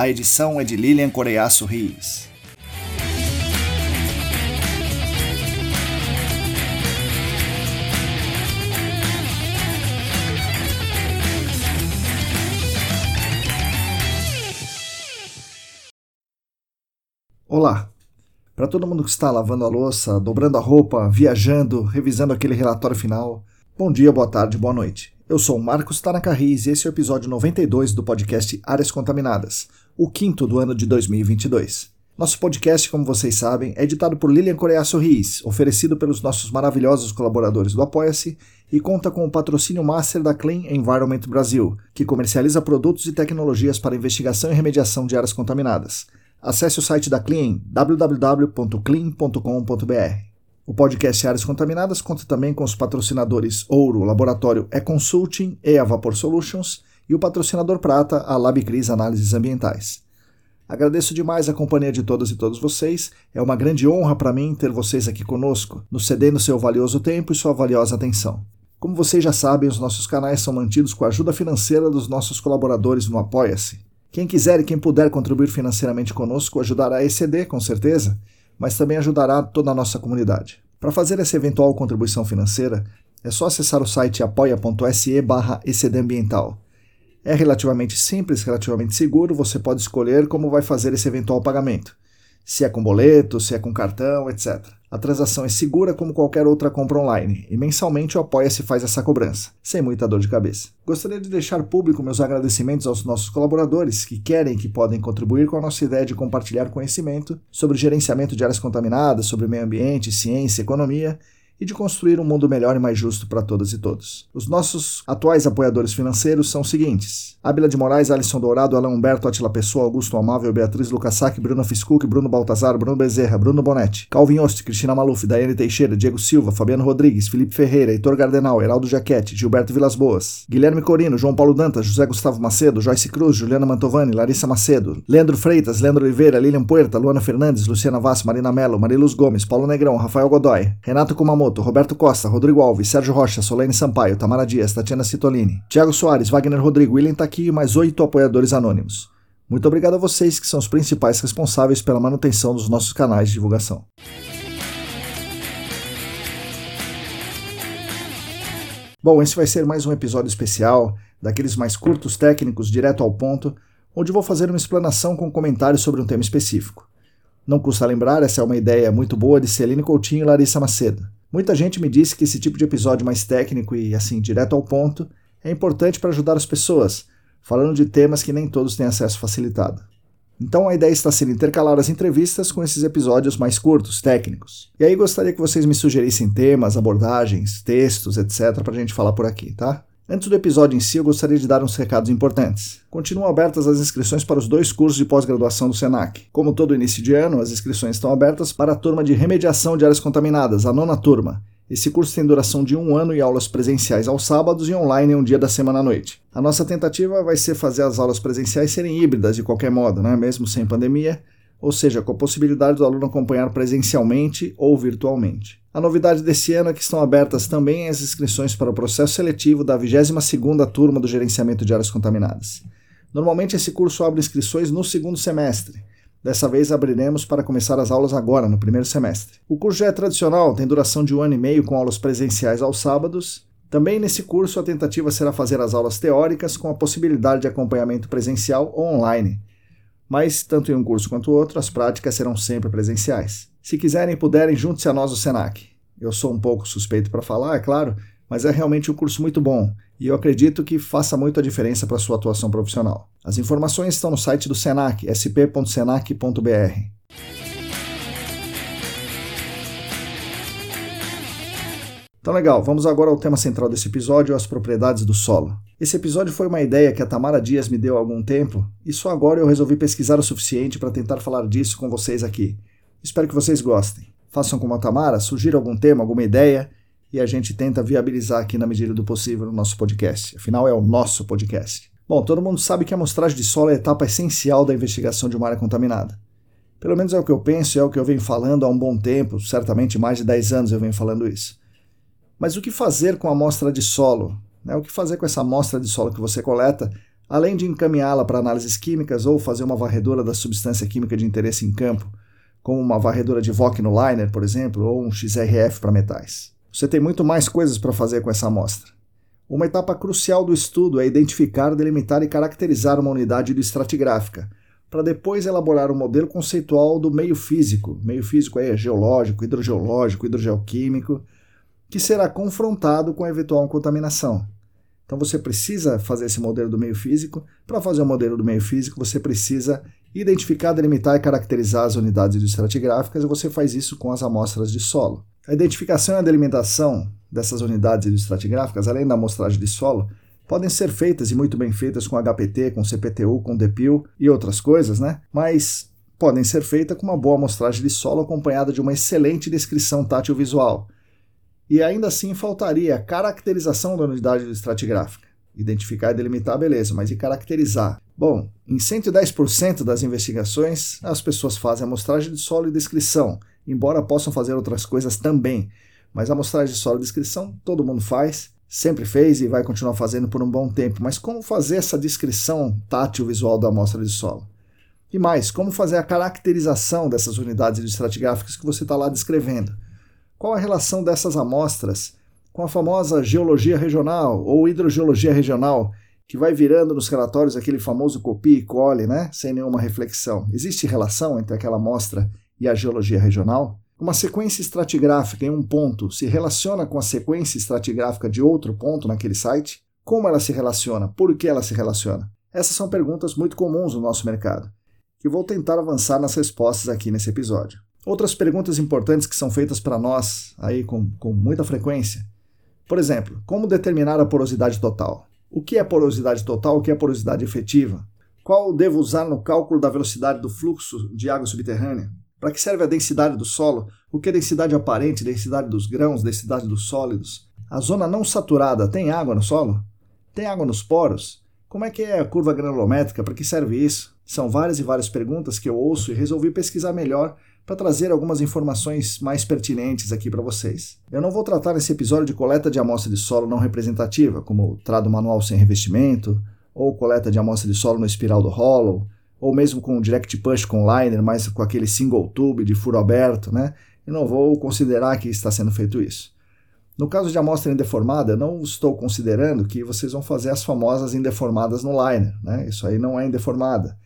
A edição é de Lilian Coreiaço Rios. Olá! Para todo mundo que está lavando a louça, dobrando a roupa, viajando, revisando aquele relatório final, bom dia, boa tarde, boa noite. Eu sou Marcos Tanaka Riz e esse é o episódio 92 do podcast Áreas Contaminadas, o quinto do ano de 2022. Nosso podcast, como vocês sabem, é editado por Lilian Coreia Sorris, oferecido pelos nossos maravilhosos colaboradores do Apoia-se e conta com o patrocínio master da Clean Environment Brasil, que comercializa produtos e tecnologias para investigação e remediação de áreas contaminadas. Acesse o site da Clean, www.clean.com.br. O podcast Áreas Contaminadas conta também com os patrocinadores Ouro, Laboratório E-Consulting e a Vapor Solutions, e o patrocinador prata, a LabCris Análises Ambientais. Agradeço demais a companhia de todas e todos vocês. É uma grande honra para mim ter vocês aqui conosco, nos cedendo seu valioso tempo e sua valiosa atenção. Como vocês já sabem, os nossos canais são mantidos com a ajuda financeira dos nossos colaboradores no Apoia-se. Quem quiser e quem puder contribuir financeiramente conosco ajudará a ECD, com certeza, mas também ajudará toda a nossa comunidade. Para fazer essa eventual contribuição financeira, é só acessar o site apoia.se barra ecdambiental é relativamente simples, relativamente seguro, você pode escolher como vai fazer esse eventual pagamento. Se é com boleto, se é com cartão, etc. A transação é segura como qualquer outra compra online, e mensalmente o Apoia-se faz essa cobrança, sem muita dor de cabeça. Gostaria de deixar público meus agradecimentos aos nossos colaboradores que querem e que podem contribuir com a nossa ideia de compartilhar conhecimento sobre gerenciamento de áreas contaminadas, sobre meio ambiente, ciência, economia e de construir um mundo melhor e mais justo para todas e todos. Os nossos atuais apoiadores financeiros são os seguintes: Ábila de Moraes, Alisson Dourado, Alain Humberto, Atila Pessoa, Augusto Amável, Beatriz Lucasac, Bruno Fiscuc, Bruno Baltazar, Bruno Bezerra, Bruno Bonetti, Calvin Ost, Cristina Maluf, Daiane Teixeira, Diego Silva, Fabiano Rodrigues, Felipe Ferreira, Heitor Gardenal, Heraldo Jaquete, Gilberto Vilas Boas, Guilherme Corino, João Paulo Dantas, José Gustavo Macedo, Joyce Cruz, Juliana Mantovani, Larissa Macedo, Leandro Freitas, Leandro Oliveira, Lilian Puerta, Luana Fernandes, Luciana Vaz, Marina Mello, Mariluz Gomes, Paulo Negrão, Rafael Godoy, Renato Kumamoto, Roberto Costa, Rodrigo Alves, Sérgio Rocha, Solene Sampaio, Tamara Dias, Tatiana Citolini, Thiago Soares, Wagner Rodrigo, William Taqui e mais oito apoiadores anônimos. Muito obrigado a vocês que são os principais responsáveis pela manutenção dos nossos canais de divulgação. Bom, esse vai ser mais um episódio especial, daqueles mais curtos, técnicos, direto ao ponto, onde vou fazer uma explanação com comentários sobre um tema específico. Não custa lembrar, essa é uma ideia muito boa de Celine Coutinho e Larissa Macedo. Muita gente me disse que esse tipo de episódio mais técnico e assim direto ao ponto é importante para ajudar as pessoas, falando de temas que nem todos têm acesso facilitado. Então a ideia está sendo intercalar as entrevistas com esses episódios mais curtos, técnicos. E aí gostaria que vocês me sugerissem temas, abordagens, textos, etc, para a gente falar por aqui, tá? Antes do episódio em si, eu gostaria de dar uns recados importantes. Continuam abertas as inscrições para os dois cursos de pós-graduação do SENAC. Como todo início de ano, as inscrições estão abertas para a turma de remediação de áreas contaminadas, a nona turma. Esse curso tem duração de um ano e aulas presenciais aos sábados e online um dia da semana à noite. A nossa tentativa vai ser fazer as aulas presenciais serem híbridas de qualquer modo, né? mesmo sem pandemia, ou seja, com a possibilidade do aluno acompanhar presencialmente ou virtualmente. A novidade desse ano é que estão abertas também as inscrições para o processo seletivo da 22ª turma do Gerenciamento de Áreas Contaminadas. Normalmente esse curso abre inscrições no segundo semestre. Dessa vez abriremos para começar as aulas agora, no primeiro semestre. O curso já é tradicional, tem duração de um ano e meio com aulas presenciais aos sábados. Também nesse curso a tentativa será fazer as aulas teóricas com a possibilidade de acompanhamento presencial ou online. Mas, tanto em um curso quanto outro, as práticas serão sempre presenciais. Se quiserem e puderem, junte-se a nós do SENAC. Eu sou um pouco suspeito para falar, é claro, mas é realmente um curso muito bom e eu acredito que faça muito a diferença para sua atuação profissional. As informações estão no site do SENAC, sp.senac.br. Então, legal, vamos agora ao tema central desse episódio, as propriedades do solo. Esse episódio foi uma ideia que a Tamara Dias me deu há algum tempo e só agora eu resolvi pesquisar o suficiente para tentar falar disso com vocês aqui. Espero que vocês gostem. Façam como a Tamara, sugira algum tema, alguma ideia e a gente tenta viabilizar aqui na medida do possível no nosso podcast. Afinal, é o nosso podcast. Bom, todo mundo sabe que a amostragem de solo é a etapa essencial da investigação de uma área contaminada. Pelo menos é o que eu penso e é o que eu venho falando há um bom tempo, certamente mais de 10 anos eu venho falando isso. Mas o que fazer com a amostra de solo? Né? O que fazer com essa amostra de solo que você coleta, além de encaminhá-la para análises químicas ou fazer uma varredura da substância química de interesse em campo, como uma varredura de VOC no liner, por exemplo, ou um XRF para metais? Você tem muito mais coisas para fazer com essa amostra. Uma etapa crucial do estudo é identificar, delimitar e caracterizar uma unidade estratigráfica, para depois elaborar um modelo conceitual do meio físico. Meio físico é geológico, hidrogeológico, hidrogeoquímico, que será confrontado com a eventual contaminação. Então você precisa fazer esse modelo do meio físico. Para fazer o um modelo do meio físico, você precisa identificar, delimitar e caracterizar as unidades estratigráficas, e você faz isso com as amostras de solo. A identificação e a delimitação dessas unidades estratigráficas, além da amostragem de solo, podem ser feitas e muito bem feitas com HPT, com CPTU, com DPIL e outras coisas, né? Mas podem ser feitas com uma boa amostragem de solo acompanhada de uma excelente descrição tátil visual e ainda assim faltaria a caracterização da unidade estratigráfica. Identificar e delimitar, beleza, mas e caracterizar? Bom, em 110% das investigações, as pessoas fazem amostragem de solo e descrição, embora possam fazer outras coisas também. Mas amostragem de solo e descrição todo mundo faz, sempre fez e vai continuar fazendo por um bom tempo. Mas como fazer essa descrição tátil visual da amostra de solo? E mais, como fazer a caracterização dessas unidades estratigráficas que você está lá descrevendo? Qual a relação dessas amostras com a famosa geologia regional ou hidrogeologia regional, que vai virando nos relatórios aquele famoso copia e cole, né, sem nenhuma reflexão? Existe relação entre aquela amostra e a geologia regional? Uma sequência estratigráfica em um ponto se relaciona com a sequência estratigráfica de outro ponto naquele site? Como ela se relaciona? Por que ela se relaciona? Essas são perguntas muito comuns no nosso mercado, que vou tentar avançar nas respostas aqui nesse episódio. Outras perguntas importantes que são feitas para nós aí com, com muita frequência. Por exemplo, como determinar a porosidade total? O que é porosidade total? O que é porosidade efetiva? Qual devo usar no cálculo da velocidade do fluxo de água subterrânea? Para que serve a densidade do solo? O que é densidade aparente, densidade dos grãos, densidade dos sólidos? A zona não saturada tem água no solo? Tem água nos poros? Como é que é a curva granulométrica? Para que serve isso? São várias e várias perguntas que eu ouço e resolvi pesquisar melhor para trazer algumas informações mais pertinentes aqui para vocês. Eu não vou tratar nesse episódio de coleta de amostra de solo não representativa, como trado manual sem revestimento, ou coleta de amostra de solo no espiral do Hollow, ou mesmo com direct push com liner, mas com aquele single tube de furo aberto, né? Eu não vou considerar que está sendo feito isso. No caso de amostra indeformada, não estou considerando que vocês vão fazer as famosas indeformadas no liner, né? Isso aí não é indeformada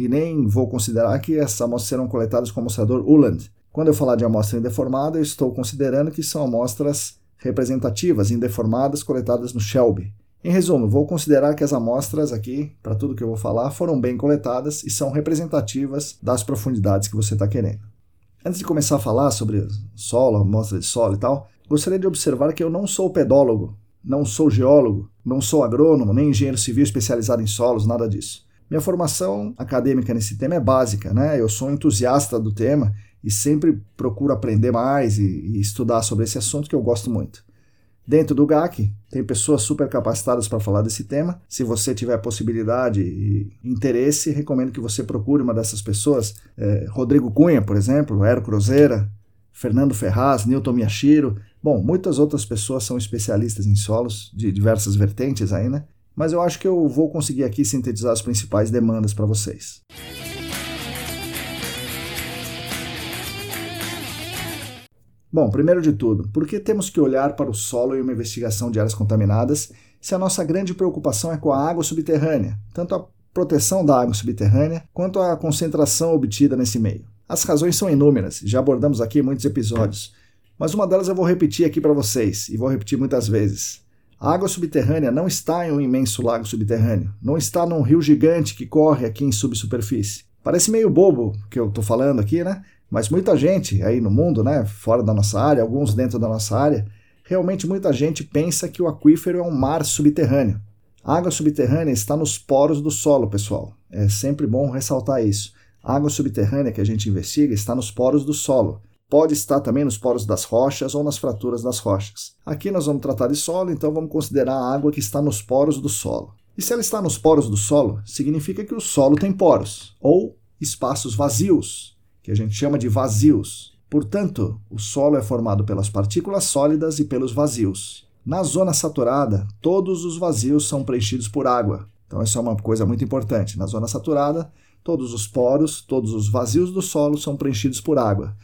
e nem vou considerar que essas amostras serão coletadas com o amostrador Uland. Quando eu falar de amostra indeformada, eu estou considerando que são amostras representativas, indeformadas, coletadas no Shelby. Em resumo, vou considerar que as amostras aqui, para tudo que eu vou falar, foram bem coletadas e são representativas das profundidades que você está querendo. Antes de começar a falar sobre solo, amostra de solo e tal, gostaria de observar que eu não sou pedólogo, não sou geólogo, não sou agrônomo, nem engenheiro civil especializado em solos, nada disso. Minha formação acadêmica nesse tema é básica, né? Eu sou entusiasta do tema e sempre procuro aprender mais e, e estudar sobre esse assunto que eu gosto muito. Dentro do GAC, tem pessoas super capacitadas para falar desse tema. Se você tiver possibilidade e interesse, recomendo que você procure uma dessas pessoas. É, Rodrigo Cunha, por exemplo, Ero Cruzeira, Fernando Ferraz, Newton Miyashiro. Bom, muitas outras pessoas são especialistas em solos de diversas vertentes aí, né? Mas eu acho que eu vou conseguir aqui sintetizar as principais demandas para vocês. Bom, primeiro de tudo, por que temos que olhar para o solo em uma investigação de áreas contaminadas se a nossa grande preocupação é com a água subterrânea, tanto a proteção da água subterrânea quanto à concentração obtida nesse meio. As razões são inúmeras, já abordamos aqui muitos episódios, mas uma delas eu vou repetir aqui para vocês, e vou repetir muitas vezes. A água subterrânea não está em um imenso lago subterrâneo, não está num rio gigante que corre aqui em subsuperfície. Parece meio bobo que eu estou falando aqui, né? Mas muita gente aí no mundo, né, fora da nossa área, alguns dentro da nossa área, realmente muita gente pensa que o aquífero é um mar subterrâneo. A água subterrânea está nos poros do solo, pessoal. É sempre bom ressaltar isso. A água subterrânea que a gente investiga está nos poros do solo. Pode estar também nos poros das rochas ou nas fraturas das rochas. Aqui nós vamos tratar de solo, então vamos considerar a água que está nos poros do solo. E se ela está nos poros do solo, significa que o solo tem poros, ou espaços vazios, que a gente chama de vazios. Portanto, o solo é formado pelas partículas sólidas e pelos vazios. Na zona saturada, todos os vazios são preenchidos por água. Então, isso é uma coisa muito importante. Na zona saturada, todos os poros, todos os vazios do solo são preenchidos por água.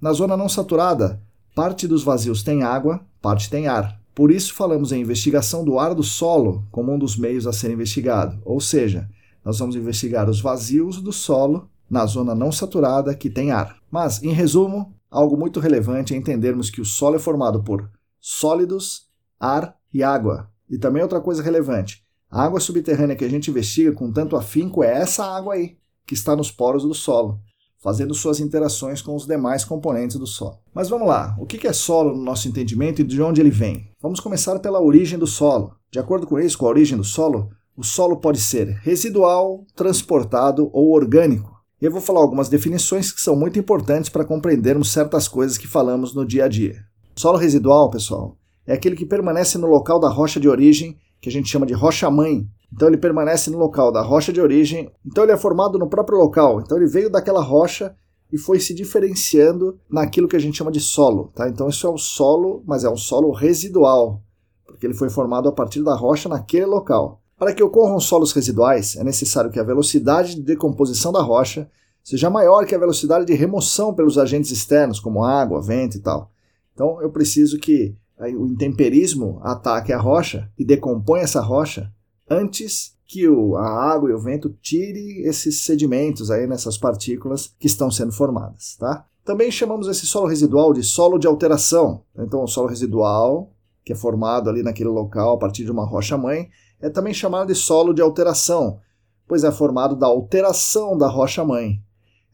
Na zona não saturada, parte dos vazios tem água, parte tem ar. Por isso, falamos em investigação do ar do solo como um dos meios a ser investigado. Ou seja, nós vamos investigar os vazios do solo na zona não saturada que tem ar. Mas, em resumo, algo muito relevante é entendermos que o solo é formado por sólidos, ar e água. E também outra coisa relevante: a água subterrânea que a gente investiga com tanto afinco é essa água aí, que está nos poros do solo, fazendo suas interações com os demais componentes do solo. Mas vamos lá, o que é solo no nosso entendimento e de onde ele vem? Vamos começar pela origem do solo. De acordo com isso, com a origem do solo, o solo pode ser residual, transportado ou orgânico. E eu vou falar algumas definições que são muito importantes para compreendermos certas coisas que falamos no dia a dia. Solo residual, pessoal, é aquele que permanece no local da rocha de origem, que a gente chama de rocha-mãe. Então ele permanece no local da rocha de origem, então ele é formado no próprio local. Então ele veio daquela rocha e foi se diferenciando naquilo que a gente chama de solo. Tá? Então isso é um solo, mas é um solo residual, porque ele foi formado a partir da rocha naquele local. Para que ocorram solos residuais, é necessário que a velocidade de decomposição da rocha seja maior que a velocidade de remoção pelos agentes externos, como água, vento e tal. Então eu preciso que o intemperismo ataque a rocha e decompõe essa rocha antes que o, a água e o vento tire esses sedimentos aí nessas partículas que estão sendo formadas, tá? Também chamamos esse solo residual de solo de alteração. Então, o solo residual, que é formado ali naquele local a partir de uma rocha-mãe, é também chamado de solo de alteração, pois é formado da alteração da rocha-mãe.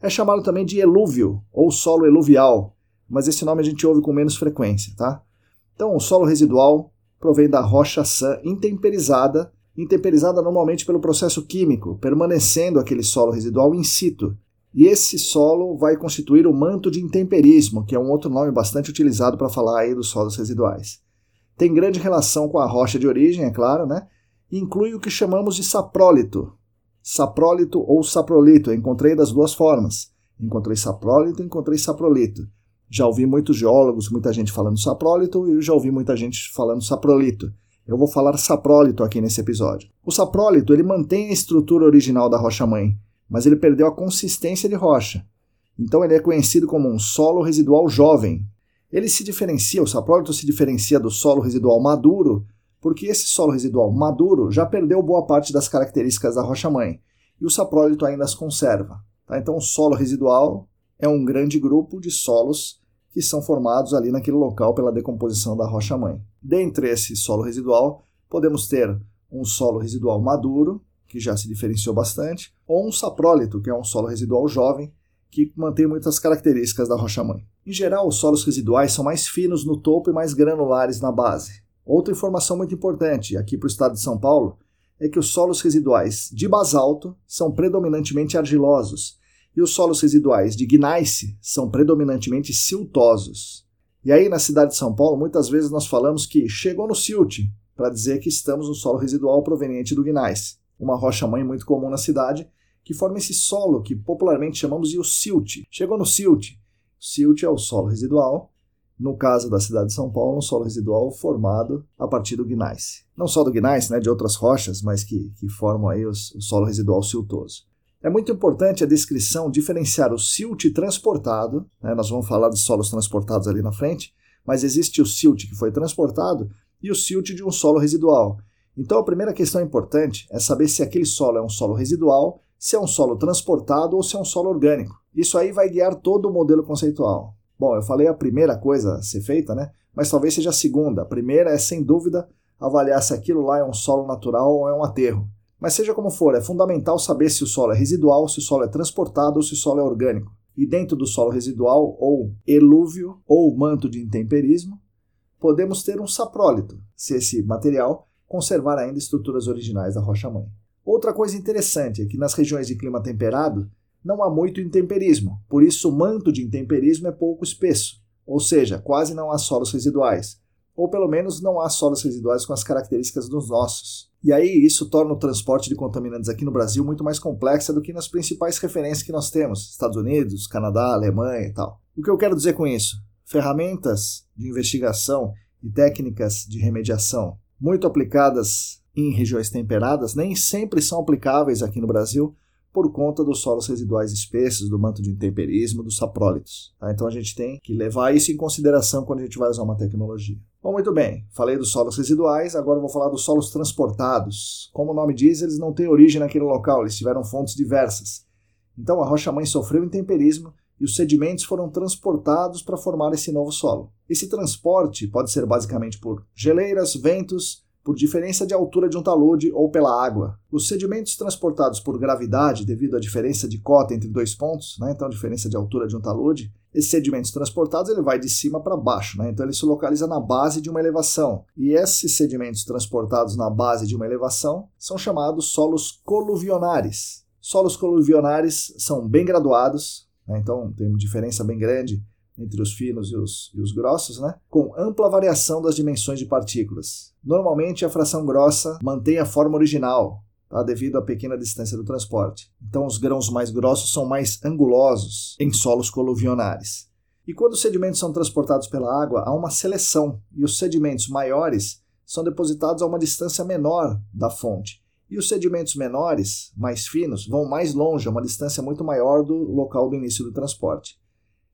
É chamado também de elúvio ou solo eluvial, mas esse nome a gente ouve com menos frequência, tá? Então, o solo residual provém da rocha sã intemperizada, intemperizada normalmente pelo processo químico, permanecendo aquele solo residual in situ. E esse solo vai constituir o manto de intemperismo, que é um outro nome bastante utilizado para falar aí dos solos residuais. Tem grande relação com a rocha de origem, é claro, né? E inclui o que chamamos de saprólito. Saprólito ou saprolito, eu encontrei das duas formas. Encontrei saprólito, encontrei saprolito. Já ouvi muitos geólogos, muita gente falando saprólito e já ouvi muita gente falando saprolito. Eu vou falar saprólito aqui nesse episódio. O saprólito ele mantém a estrutura original da rocha-mãe, mas ele perdeu a consistência de rocha. Então ele é conhecido como um solo residual jovem. Ele se diferencia, o saprólito se diferencia do solo residual maduro, porque esse solo residual maduro já perdeu boa parte das características da rocha-mãe, e o saprólito ainda as conserva. Tá? Então o solo residual é um grande grupo de solos que são formados ali naquele local pela decomposição da rocha-mãe. Dentre esse solo residual, podemos ter um solo residual maduro, que já se diferenciou bastante, ou um saprólito, que é um solo residual jovem, que mantém muitas características da rocha-mãe. Em geral, os solos residuais são mais finos no topo e mais granulares na base. Outra informação muito importante aqui para o estado de São Paulo é que os solos residuais de basalto são predominantemente argilosos e os solos residuais de gneiss são predominantemente siltosos. E aí, na cidade de São Paulo, muitas vezes nós falamos que chegou no silt, para dizer que estamos no solo residual proveniente do gneiss, uma rocha-mãe muito comum na cidade, que forma esse solo que popularmente chamamos de o silt. Chegou no silt. Silt é o solo residual, no caso da cidade de São Paulo, um solo residual formado a partir do gneiss. Não só do gneiss, né, de outras rochas, mas que, que formam aí os, o solo residual siltoso. É muito importante a descrição diferenciar o silt transportado, né, nós vamos falar de solos transportados ali na frente, mas existe o silt que foi transportado e o silt de um solo residual. Então a primeira questão importante é saber se aquele solo é um solo residual, se é um solo transportado ou se é um solo orgânico. Isso aí vai guiar todo o modelo conceitual. Bom, eu falei a primeira coisa a ser feita, né? Mas talvez seja a segunda. A primeira é, sem dúvida, avaliar se aquilo lá é um solo natural ou é um aterro. Mas seja como for, é fundamental saber se o solo é residual, se o solo é transportado ou se o solo é orgânico. E dentro do solo residual, ou elúvio, ou manto de intemperismo, podemos ter um saprólito, se esse material conservar ainda estruturas originais da rocha-mãe. Outra coisa interessante é que nas regiões de clima temperado não há muito intemperismo, por isso o manto de intemperismo é pouco espesso, ou seja, quase não há solos residuais, ou pelo menos não há solos residuais com as características dos nossos. E aí isso torna o transporte de contaminantes aqui no Brasil muito mais complexa do que nas principais referências que nós temos, Estados Unidos, Canadá, Alemanha e tal. O que eu quero dizer com isso? Ferramentas de investigação e técnicas de remediação muito aplicadas em regiões temperadas nem sempre são aplicáveis aqui no Brasil por conta dos solos residuais espessos, do manto de intemperismo, dos saprólitos. Tá? Então a gente tem que levar isso em consideração quando a gente vai usar uma tecnologia. Bom, muito bem, falei dos solos residuais, agora vou falar dos solos transportados. Como o nome diz, eles não têm origem naquele local, eles tiveram fontes diversas. Então a rocha-mãe sofreu intemperismo e os sedimentos foram transportados para formar esse novo solo. Esse transporte pode ser basicamente por geleiras, ventos por diferença de altura de um talude ou pela água. Os sedimentos transportados por gravidade, devido à diferença de cota entre dois pontos, né, então diferença de altura de um talude, esses sedimentos transportados ele vai de cima para baixo, né, então ele se localiza na base de uma elevação. E esses sedimentos transportados na base de uma elevação são chamados solos coluvionares. Solos coluvionares são bem graduados, né, então tem uma diferença bem grande entre os finos e os, e os grossos, né? com ampla variação das dimensões de partículas. Normalmente a fração grossa mantém a forma original, tá? devido à pequena distância do transporte. Então os grãos mais grossos são mais angulosos em solos coluvionares. E quando os sedimentos são transportados pela água, há uma seleção, e os sedimentos maiores são depositados a uma distância menor da fonte. E os sedimentos menores, mais finos, vão mais longe, a uma distância muito maior do local do início do transporte.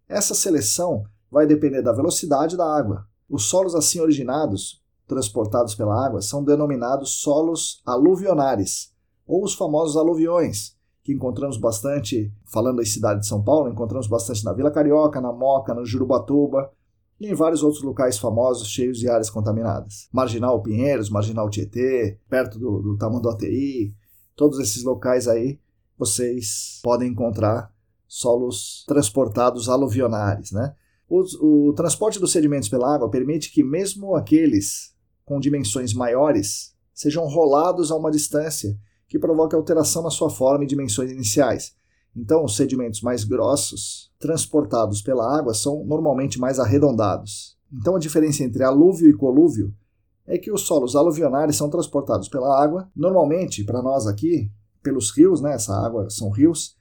Essa seleção vai depender da velocidade da água. Os solos assim originados, transportados pela água, são denominados solos aluvionares, ou os famosos aluviões, que encontramos bastante, falando da cidade de São Paulo, encontramos bastante na Vila Carioca, na Moca, no Jurubatuba e em vários outros locais famosos cheios de áreas contaminadas. Marginal Pinheiros, Marginal Tietê, perto do, do Tamanduateí, todos esses locais aí vocês podem encontrar solos transportados aluvionares. Né? O, o transporte dos sedimentos pela água permite que mesmo aqueles com dimensões maiores sejam rolados a uma distância que provoque alteração na sua forma e dimensões iniciais. Então, os sedimentos mais grossos, transportados pela água, são normalmente mais arredondados. Então, a diferença entre alúvio e colúvio é que os solos aluvionares são transportados pela água, normalmente, para nós aqui, pelos rios, né? essa água são rios,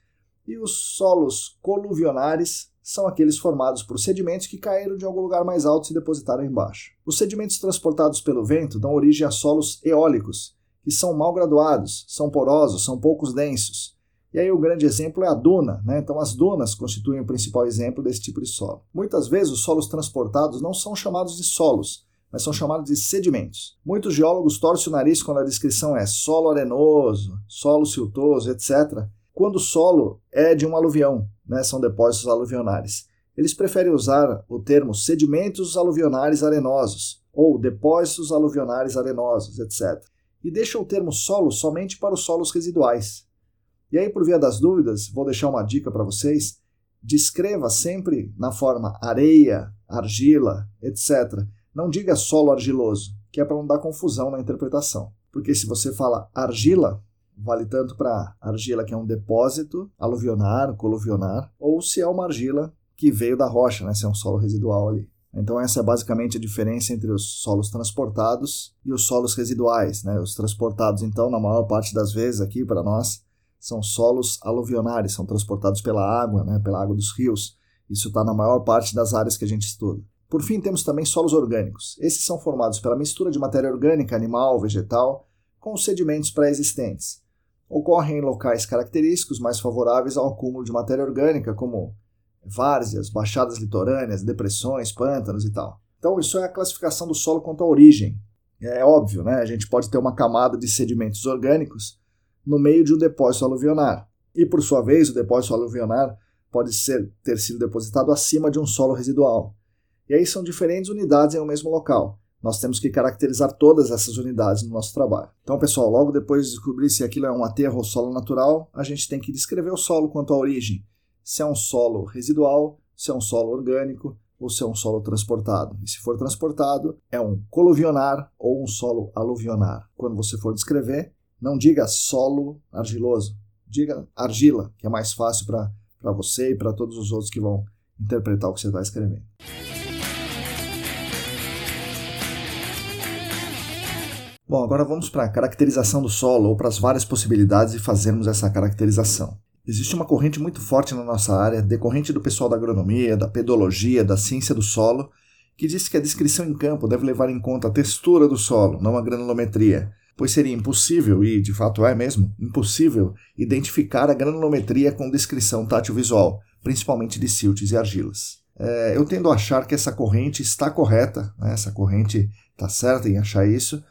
e os solos coluvionares são aqueles formados por sedimentos que caíram de algum lugar mais alto e se depositaram embaixo. Os sedimentos transportados pelo vento dão origem a solos eólicos, que são mal graduados, são porosos, são poucos densos. E aí o grande exemplo é a duna, né? Então as dunas constituem o principal exemplo desse tipo de solo. Muitas vezes os solos transportados não são chamados de solos, mas são chamados de sedimentos. Muitos geólogos torcem o nariz quando a descrição é solo arenoso, solo siltoso, etc quando o solo é de um aluvião, né, são depósitos aluvionares. Eles preferem usar o termo sedimentos aluvionares arenosos ou depósitos aluvionares arenosos, etc. E deixam o termo solo somente para os solos residuais. E aí, por via das dúvidas, vou deixar uma dica para vocês. Descreva sempre na forma areia, argila, etc. Não diga solo argiloso, que é para não dar confusão na interpretação. Porque se você fala argila, vale tanto para argila que é um depósito aluvionar, coluvionar, ou se é uma argila que veio da rocha, né, se é um solo residual ali. Então essa é basicamente a diferença entre os solos transportados e os solos residuais. Né? Os transportados, então, na maior parte das vezes aqui para nós, são solos aluvionares, são transportados pela água, né? pela água dos rios. Isso está na maior parte das áreas que a gente estuda. Por fim, temos também solos orgânicos. Esses são formados pela mistura de matéria orgânica, animal, vegetal, com os sedimentos pré-existentes ocorrem em locais característicos mais favoráveis ao acúmulo de matéria orgânica, como várzeas, baixadas litorâneas, depressões, pântanos e tal. Então, isso é a classificação do solo quanto à origem. É óbvio, né? A gente pode ter uma camada de sedimentos orgânicos no meio de um depósito aluvionar. E, por sua vez, o depósito aluvionar pode ser, ter sido depositado acima de um solo residual. E aí são diferentes unidades em um mesmo local. Nós temos que caracterizar todas essas unidades no nosso trabalho. Então, pessoal, logo depois de descobrir se aquilo é um aterro ou solo natural, a gente tem que descrever o solo quanto à origem. Se é um solo residual, se é um solo orgânico ou se é um solo transportado. E se for transportado, é um coluvionar ou um solo aluvionar. Quando você for descrever, não diga solo argiloso, diga argila, que é mais fácil para você e para todos os outros que vão interpretar o que você está escrevendo. Bom, agora vamos para a caracterização do solo ou para as várias possibilidades de fazermos essa caracterização. Existe uma corrente muito forte na nossa área, decorrente do pessoal da agronomia, da pedologia, da ciência do solo, que diz que a descrição em campo deve levar em conta a textura do solo, não a granulometria, pois seria impossível, e de fato é mesmo, impossível identificar a granulometria com descrição tátil-visual, principalmente de siltes e argilas. É, eu tendo a achar que essa corrente está correta, né? essa corrente está certa em achar isso,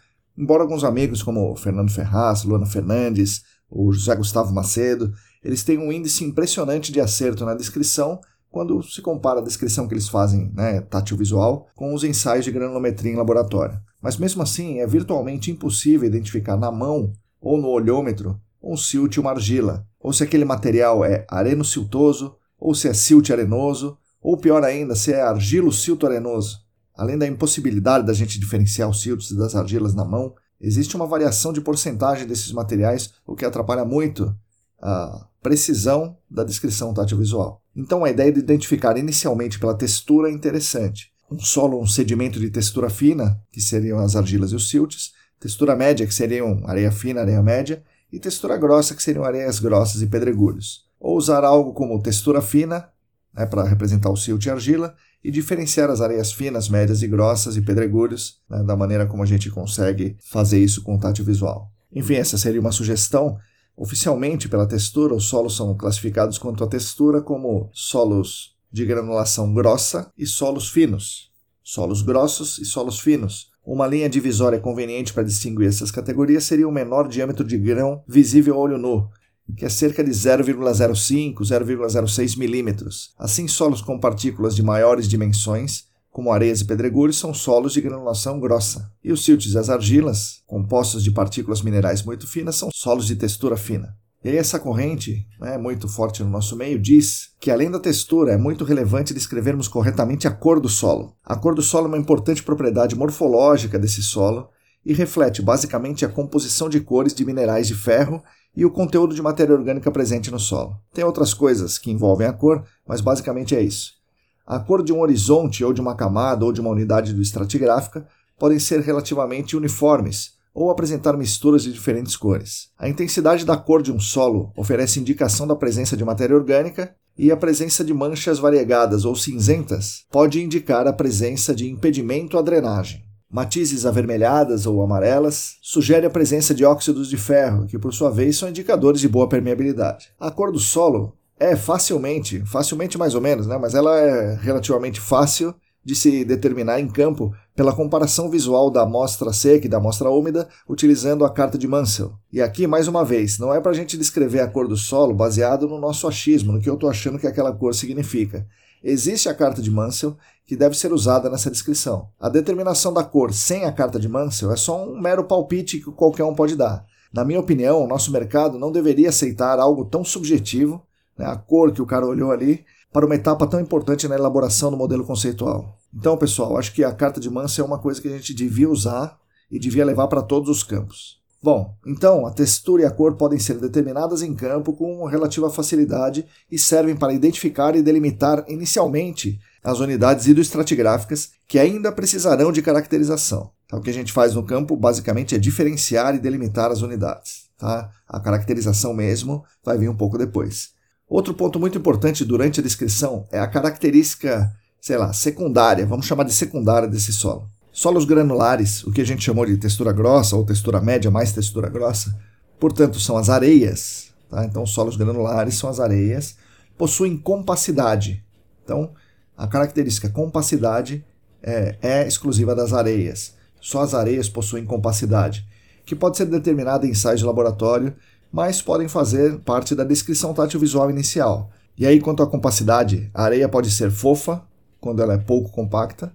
Embora alguns amigos como Fernando Ferraz, Luana Fernandes, o José Gustavo Macedo, eles tenham um índice impressionante de acerto na descrição quando se compara a descrição que eles fazem, né, tátil visual, com os ensaios de granulometria em laboratório. Mas mesmo assim, é virtualmente impossível identificar na mão ou no olhômetro um silt e uma argila, ou se aquele material é areno-siltoso, ou se é silt arenoso, ou pior ainda, se é argilo-silto arenoso. Além da impossibilidade da gente diferenciar os siltos das argilas na mão, existe uma variação de porcentagem desses materiais, o que atrapalha muito a precisão da descrição tátil visual. Então a ideia de identificar inicialmente pela textura é interessante. Um solo, um sedimento de textura fina, que seriam as argilas e os siltes, textura média, que seriam areia fina, areia média, e textura grossa, que seriam areias grossas e pedregulhos. Ou usar algo como textura fina, né, para representar o silt e argila, e diferenciar as areias finas, médias e grossas e pedregulhos, né, da maneira como a gente consegue fazer isso com o tátil visual. Enfim, essa seria uma sugestão. Oficialmente, pela textura, os solos são classificados quanto à textura como solos de granulação grossa e solos finos, solos grossos e solos finos. Uma linha divisória conveniente para distinguir essas categorias seria o menor diâmetro de grão visível a olho nu, que é cerca de 0,05, 0,06 milímetros. Assim, solos com partículas de maiores dimensões, como areias e pedregulhos, são solos de granulação grossa. E os siltes e as argilas, compostos de partículas minerais muito finas, são solos de textura fina. E aí essa corrente, né, muito forte no nosso meio, diz que além da textura, é muito relevante descrevermos corretamente a cor do solo. A cor do solo é uma importante propriedade morfológica desse solo e reflete basicamente a composição de cores de minerais de ferro e o conteúdo de matéria orgânica presente no solo. Tem outras coisas que envolvem a cor, mas basicamente é isso. A cor de um horizonte ou de uma camada ou de uma unidade do estratigráfica podem ser relativamente uniformes ou apresentar misturas de diferentes cores. A intensidade da cor de um solo oferece indicação da presença de matéria orgânica e a presença de manchas variegadas ou cinzentas pode indicar a presença de impedimento à drenagem matizes avermelhadas ou amarelas, sugere a presença de óxidos de ferro, que por sua vez são indicadores de boa permeabilidade. A cor do solo é facilmente, facilmente mais ou menos, né, mas ela é relativamente fácil de se determinar em campo pela comparação visual da amostra seca e da amostra úmida utilizando a carta de Mansell. E aqui, mais uma vez, não é para a gente descrever a cor do solo baseado no nosso achismo, no que eu estou achando que aquela cor significa. Existe a carta de Mansell que deve ser usada nessa descrição. A determinação da cor sem a carta de Mansell é só um mero palpite que qualquer um pode dar. Na minha opinião, o nosso mercado não deveria aceitar algo tão subjetivo, né, a cor que o cara olhou ali, para uma etapa tão importante na elaboração do modelo conceitual. Então, pessoal, acho que a carta de Mansell é uma coisa que a gente devia usar e devia levar para todos os campos. Bom, então a textura e a cor podem ser determinadas em campo com relativa facilidade e servem para identificar e delimitar inicialmente as unidades hidroestratigráficas que ainda precisarão de caracterização. Então, o que a gente faz no campo basicamente é diferenciar e delimitar as unidades. Tá? A caracterização mesmo vai vir um pouco depois. Outro ponto muito importante durante a descrição é a característica, sei lá, secundária, vamos chamar de secundária desse solo. Solos granulares, o que a gente chamou de textura grossa ou textura média mais textura grossa, portanto, são as areias. Tá? Então, solos granulares são as areias, possuem compacidade. Então, a característica compacidade é, é exclusiva das areias. Só as areias possuem compacidade, que pode ser determinada em ensaios de laboratório, mas podem fazer parte da descrição tátil visual inicial. E aí, quanto à compacidade, a areia pode ser fofa, quando ela é pouco compacta,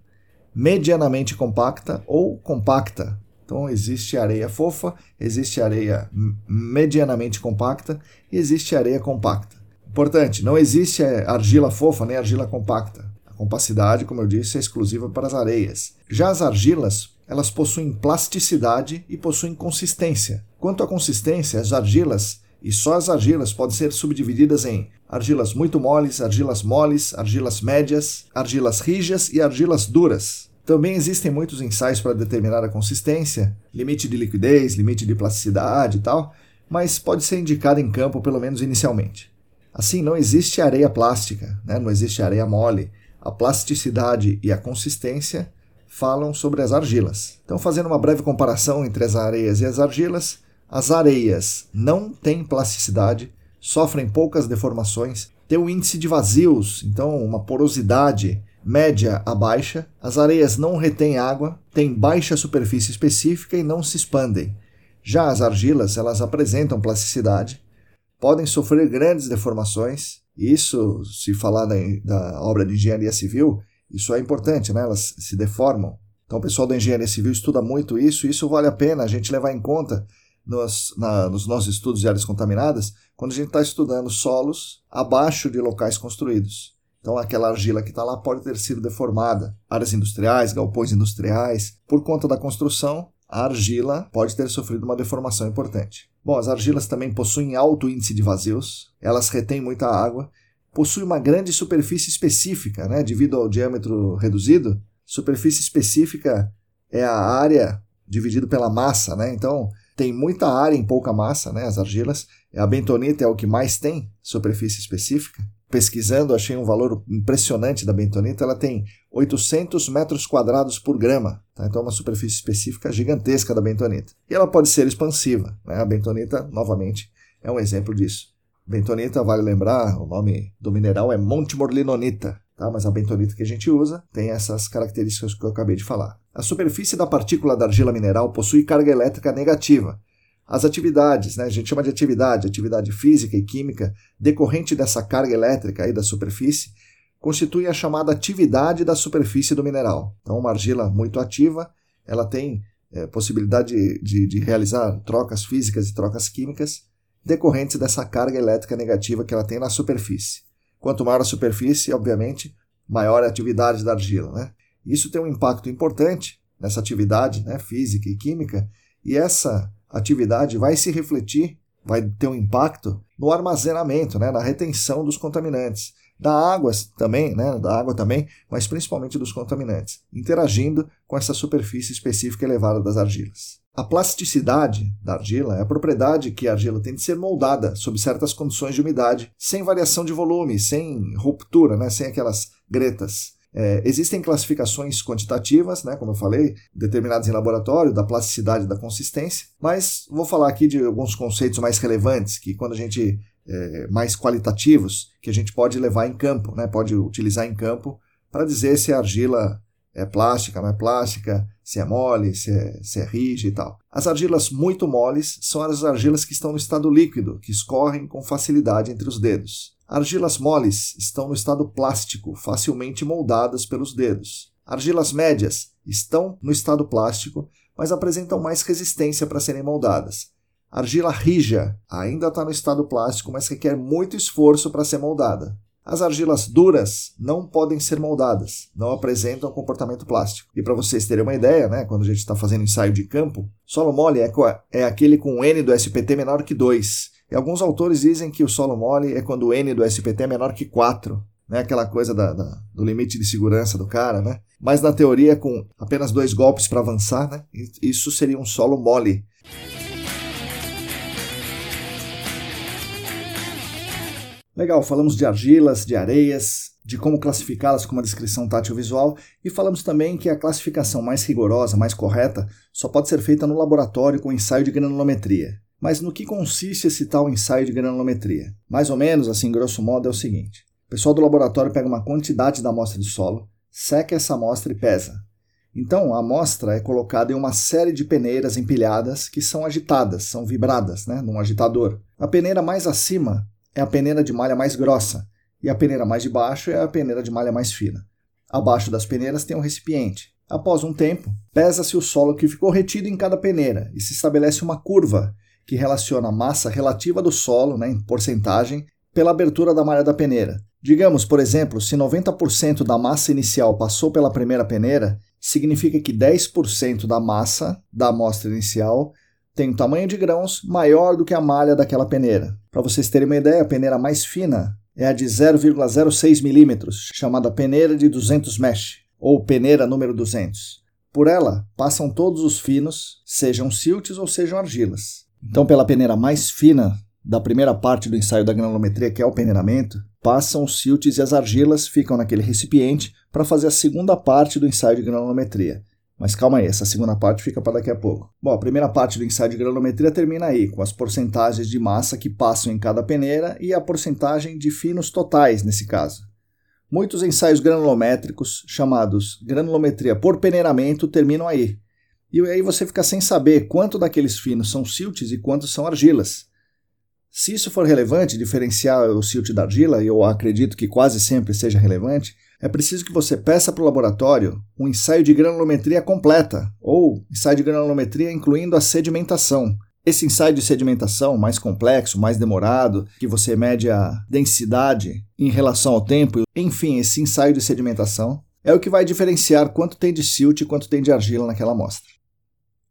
medianamente compacta ou compacta. Então, existe areia fofa, existe areia medianamente compacta e existe areia compacta. Importante, não existe é, argila fofa nem argila compacta. Compacidade, como eu disse, é exclusiva para as areias. Já as argilas, elas possuem plasticidade e possuem consistência. Quanto à consistência, as argilas, e só as argilas, podem ser subdivididas em argilas muito moles, argilas moles, argilas médias, argilas rijas e argilas duras. Também existem muitos ensaios para determinar a consistência, limite de liquidez, limite de plasticidade e tal, mas pode ser indicado em campo pelo menos inicialmente. Assim, não existe areia plástica, né? não existe areia mole. A plasticidade e a consistência falam sobre as argilas. Então, fazendo uma breve comparação entre as areias e as argilas, as areias não têm plasticidade, sofrem poucas deformações, têm um índice de vazios, então uma porosidade média a baixa. As areias não retêm água, têm baixa superfície específica e não se expandem. Já as argilas, elas apresentam plasticidade, podem sofrer grandes deformações. Isso, se falar da, da obra de engenharia civil, isso é importante, né? Elas se deformam. Então, o pessoal da engenharia civil estuda muito isso, e isso vale a pena a gente levar em conta nos, na, nos nossos estudos de áreas contaminadas, quando a gente está estudando solos abaixo de locais construídos. Então, aquela argila que está lá pode ter sido deformada. Áreas industriais, galpões industriais, por conta da construção, a argila pode ter sofrido uma deformação importante. Bom, as argilas também possuem alto índice de vazios, elas retêm muita água possui uma grande superfície específica, né, devido ao diâmetro reduzido. Superfície específica é a área dividido pela massa, né? Então tem muita área em pouca massa, né? As argilas. A bentonita é o que mais tem superfície específica. Pesquisando, achei um valor impressionante da bentonita. Ela tem 800 metros quadrados por grama. Tá? Então, é uma superfície específica gigantesca da bentonita. E ela pode ser expansiva. Né? A bentonita, novamente, é um exemplo disso. Bentonita, vale lembrar, o nome do mineral é Montemorlinonita, tá? mas a bentonita que a gente usa tem essas características que eu acabei de falar. A superfície da partícula da argila mineral possui carga elétrica negativa. As atividades, né, a gente chama de atividade, atividade física e química decorrente dessa carga elétrica aí da superfície, constitui a chamada atividade da superfície do mineral. Então, uma argila muito ativa, ela tem é, possibilidade de, de, de realizar trocas físicas e trocas químicas, decorrentes dessa carga elétrica negativa que ela tem na superfície. Quanto maior a superfície, obviamente, maior a atividade da argila. Né? Isso tem um impacto importante nessa atividade né, física e química, e essa atividade vai se refletir, vai ter um impacto no armazenamento, né, na retenção dos contaminantes, da água também, né, da água também, mas principalmente dos contaminantes, interagindo com essa superfície específica elevada das argilas. A plasticidade da argila é a propriedade que a argila tem de ser moldada sob certas condições de umidade, sem variação de volume, sem ruptura, né, sem aquelas gretas. É, existem classificações quantitativas, né, como eu falei, determinadas em laboratório, da plasticidade da consistência, mas vou falar aqui de alguns conceitos mais relevantes, que quando a gente é, mais qualitativos, que a gente pode levar em campo, né, pode utilizar em campo para dizer se a argila é plástica, não é plástica, se é mole, se é, se é rígida e tal. As argilas muito moles são as argilas que estão no estado líquido, que escorrem com facilidade entre os dedos. Argilas moles estão no estado plástico, facilmente moldadas pelos dedos. Argilas médias estão no estado plástico, mas apresentam mais resistência para serem moldadas. Argila rija ainda está no estado plástico, mas requer muito esforço para ser moldada. As argilas duras não podem ser moldadas, não apresentam comportamento plástico. E para vocês terem uma ideia, né, quando a gente está fazendo ensaio de campo, solo mole é, é aquele com N do SPT menor que 2. E alguns autores dizem que o solo mole é quando o N do SPT é menor que 4. Né, aquela coisa da, da, do limite de segurança do cara, né? Mas na teoria, com apenas dois golpes para avançar, né, isso seria um solo mole. Legal, falamos de argilas, de areias, de como classificá-las com uma descrição tátil visual e falamos também que a classificação mais rigorosa, mais correta, só pode ser feita no laboratório com ensaio de granulometria. Mas no que consiste esse tal ensaio de granulometria? Mais ou menos, assim, grosso modo, é o seguinte: o pessoal do laboratório pega uma quantidade da amostra de solo, seca essa amostra e pesa. Então, a amostra é colocada em uma série de peneiras empilhadas que são agitadas, são vibradas, né, num agitador. A peneira mais acima é a peneira de malha mais grossa e a peneira mais de baixo é a peneira de malha mais fina. Abaixo das peneiras tem um recipiente. Após um tempo, pesa-se o solo que ficou retido em cada peneira e se estabelece uma curva que relaciona a massa relativa do solo, né, em porcentagem, pela abertura da malha da peneira. Digamos, por exemplo, se 90% da massa inicial passou pela primeira peneira, significa que 10% da massa da amostra inicial tem um tamanho de grãos maior do que a malha daquela peneira. Para vocês terem uma ideia, a peneira mais fina é a de 0,06 milímetros, chamada peneira de 200 mesh, ou peneira número 200. Por ela passam todos os finos, sejam siltes ou sejam argilas. Então, pela peneira mais fina da primeira parte do ensaio da granulometria, que é o peneiramento, passam os siltes e as argilas ficam naquele recipiente para fazer a segunda parte do ensaio de granulometria. Mas calma aí, essa segunda parte fica para daqui a pouco. Bom, a primeira parte do ensaio de granulometria termina aí, com as porcentagens de massa que passam em cada peneira e a porcentagem de finos totais nesse caso. Muitos ensaios granulométricos, chamados granulometria por peneiramento, terminam aí. E aí você fica sem saber quanto daqueles finos são siltes e quantos são argilas. Se isso for relevante, diferenciar o silt da argila, e eu acredito que quase sempre seja relevante, é preciso que você peça para o laboratório um ensaio de granulometria completa, ou ensaio de granulometria incluindo a sedimentação. Esse ensaio de sedimentação mais complexo, mais demorado, que você mede a densidade em relação ao tempo, enfim, esse ensaio de sedimentação é o que vai diferenciar quanto tem de silt e quanto tem de argila naquela amostra.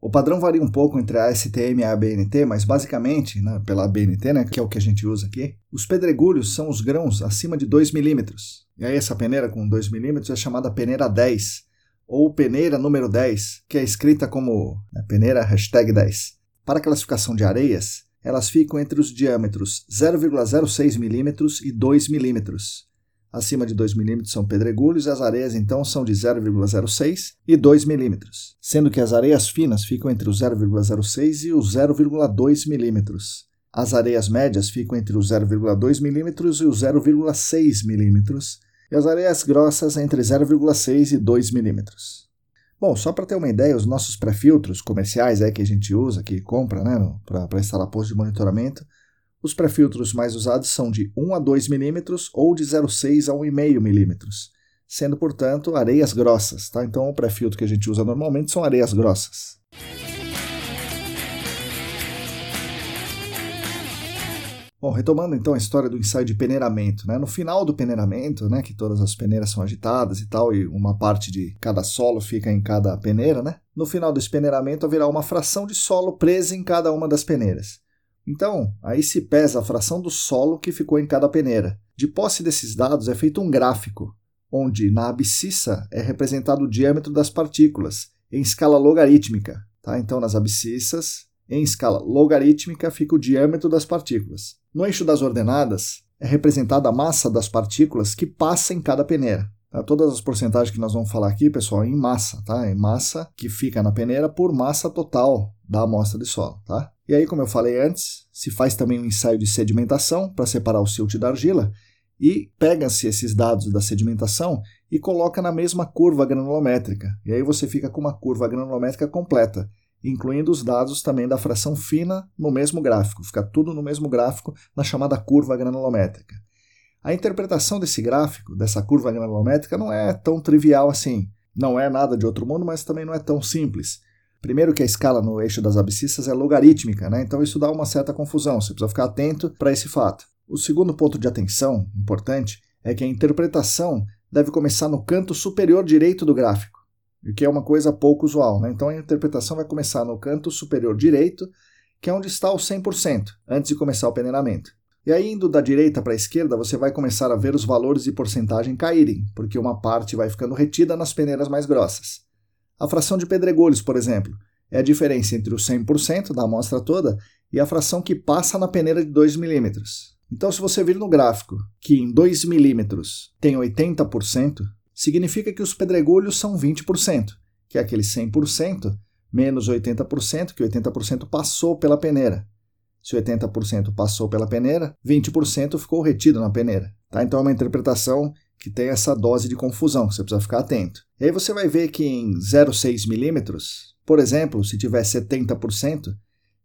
O padrão varia um pouco entre a STM e a ABNT, mas basicamente, né, pela ABNT, né, que é o que a gente usa aqui, os pedregulhos são os grãos acima de 2 milímetros. E aí essa peneira com 2 milímetros é chamada peneira 10, ou peneira número 10, que é escrita como né, peneira hashtag 10. Para a classificação de areias, elas ficam entre os diâmetros 0,06 milímetros e 2 milímetros. Acima de 2 mm são pedregulhos e as areias então são de 0,06 e 2 mm, sendo que as areias finas ficam entre o 0,06 e o 0,2 mm. As areias médias ficam entre o 0,2 mm e o 0,6 mm, e as areias grossas entre 0,6 e 2 mm. Bom, só para ter uma ideia, os nossos pré-filtros comerciais é, que a gente usa, que compra né, para instalar posto de monitoramento, os pré-filtros mais usados são de 1 a 2 mm ou de 0,6 a 1,5 mm, sendo, portanto, areias grossas. Tá? Então, o pré-filtro que a gente usa normalmente são areias grossas. Bom, retomando então a história do ensaio de peneiramento, né? No final do peneiramento, né, que todas as peneiras são agitadas e tal, e uma parte de cada solo fica em cada peneira, né? No final desse peneiramento haverá uma fração de solo presa em cada uma das peneiras. Então, aí se pesa a fração do solo que ficou em cada peneira. De posse desses dados é feito um gráfico, onde na abscissa é representado o diâmetro das partículas em escala logarítmica. Tá? Então, nas abscissas, em escala logarítmica, fica o diâmetro das partículas. No eixo das ordenadas é representada a massa das partículas que passa em cada peneira. Tá? Todas as porcentagens que nós vamos falar aqui, pessoal, é em massa, tá? Em massa que fica na peneira por massa total da amostra de solo, tá? E aí, como eu falei antes, se faz também um ensaio de sedimentação para separar o silt da argila e pega-se esses dados da sedimentação e coloca na mesma curva granulométrica. E aí você fica com uma curva granulométrica completa, incluindo os dados também da fração fina no mesmo gráfico. Fica tudo no mesmo gráfico na chamada curva granulométrica. A interpretação desse gráfico, dessa curva granulométrica, não é tão trivial assim. Não é nada de outro mundo, mas também não é tão simples. Primeiro que a escala no eixo das abscissas é logarítmica, né? então isso dá uma certa confusão, você precisa ficar atento para esse fato. O segundo ponto de atenção importante é que a interpretação deve começar no canto superior direito do gráfico, o que é uma coisa pouco usual. Né? Então a interpretação vai começar no canto superior direito, que é onde está o 100%, antes de começar o peneiramento. E aí, indo da direita para a esquerda, você vai começar a ver os valores de porcentagem caírem, porque uma parte vai ficando retida nas peneiras mais grossas. A fração de pedregulhos, por exemplo, é a diferença entre o 100% da amostra toda e a fração que passa na peneira de 2 milímetros. Então, se você vir no gráfico que em 2 milímetros tem 80%, significa que os pedregulhos são 20%, que é aquele 100% menos 80%, que 80% passou pela peneira. Se 80% passou pela peneira, 20% ficou retido na peneira. Tá? Então é uma interpretação que tem essa dose de confusão, você precisa ficar atento. E aí você vai ver que em 0,6 milímetros, por exemplo, se tiver 70%,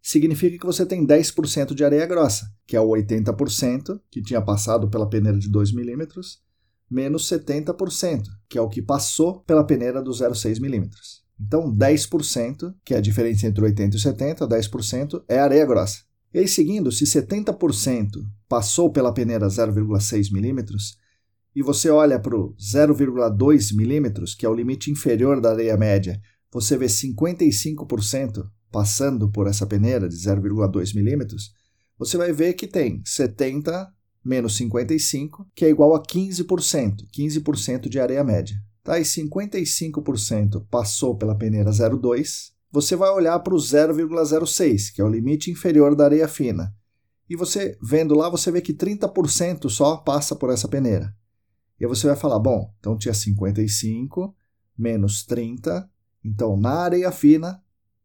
significa que você tem 10% de areia grossa, que é o 80% que tinha passado pela peneira de 2 milímetros, menos 70%, que é o que passou pela peneira do 0,6 milímetros. Então, 10%, que é a diferença entre 80 e 70, 10% é areia grossa. E aí, seguindo, se 70% passou pela peneira 0,6 milímetros, e você olha para o 0,2 milímetros, que é o limite inferior da areia média, você vê 55% passando por essa peneira de 0,2 milímetros, você vai ver que tem 70 menos 55, que é igual a 15%, 15% de areia média. Tá? E 55% passou pela peneira 0,2, você vai olhar para o 0,06, que é o limite inferior da areia fina. E você, vendo lá, você vê que 30% só passa por essa peneira. E aí você vai falar, bom, então tinha 55 menos 30, então na areia fina,